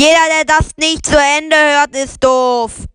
Jeder, der das nicht zu Ende hört, ist doof.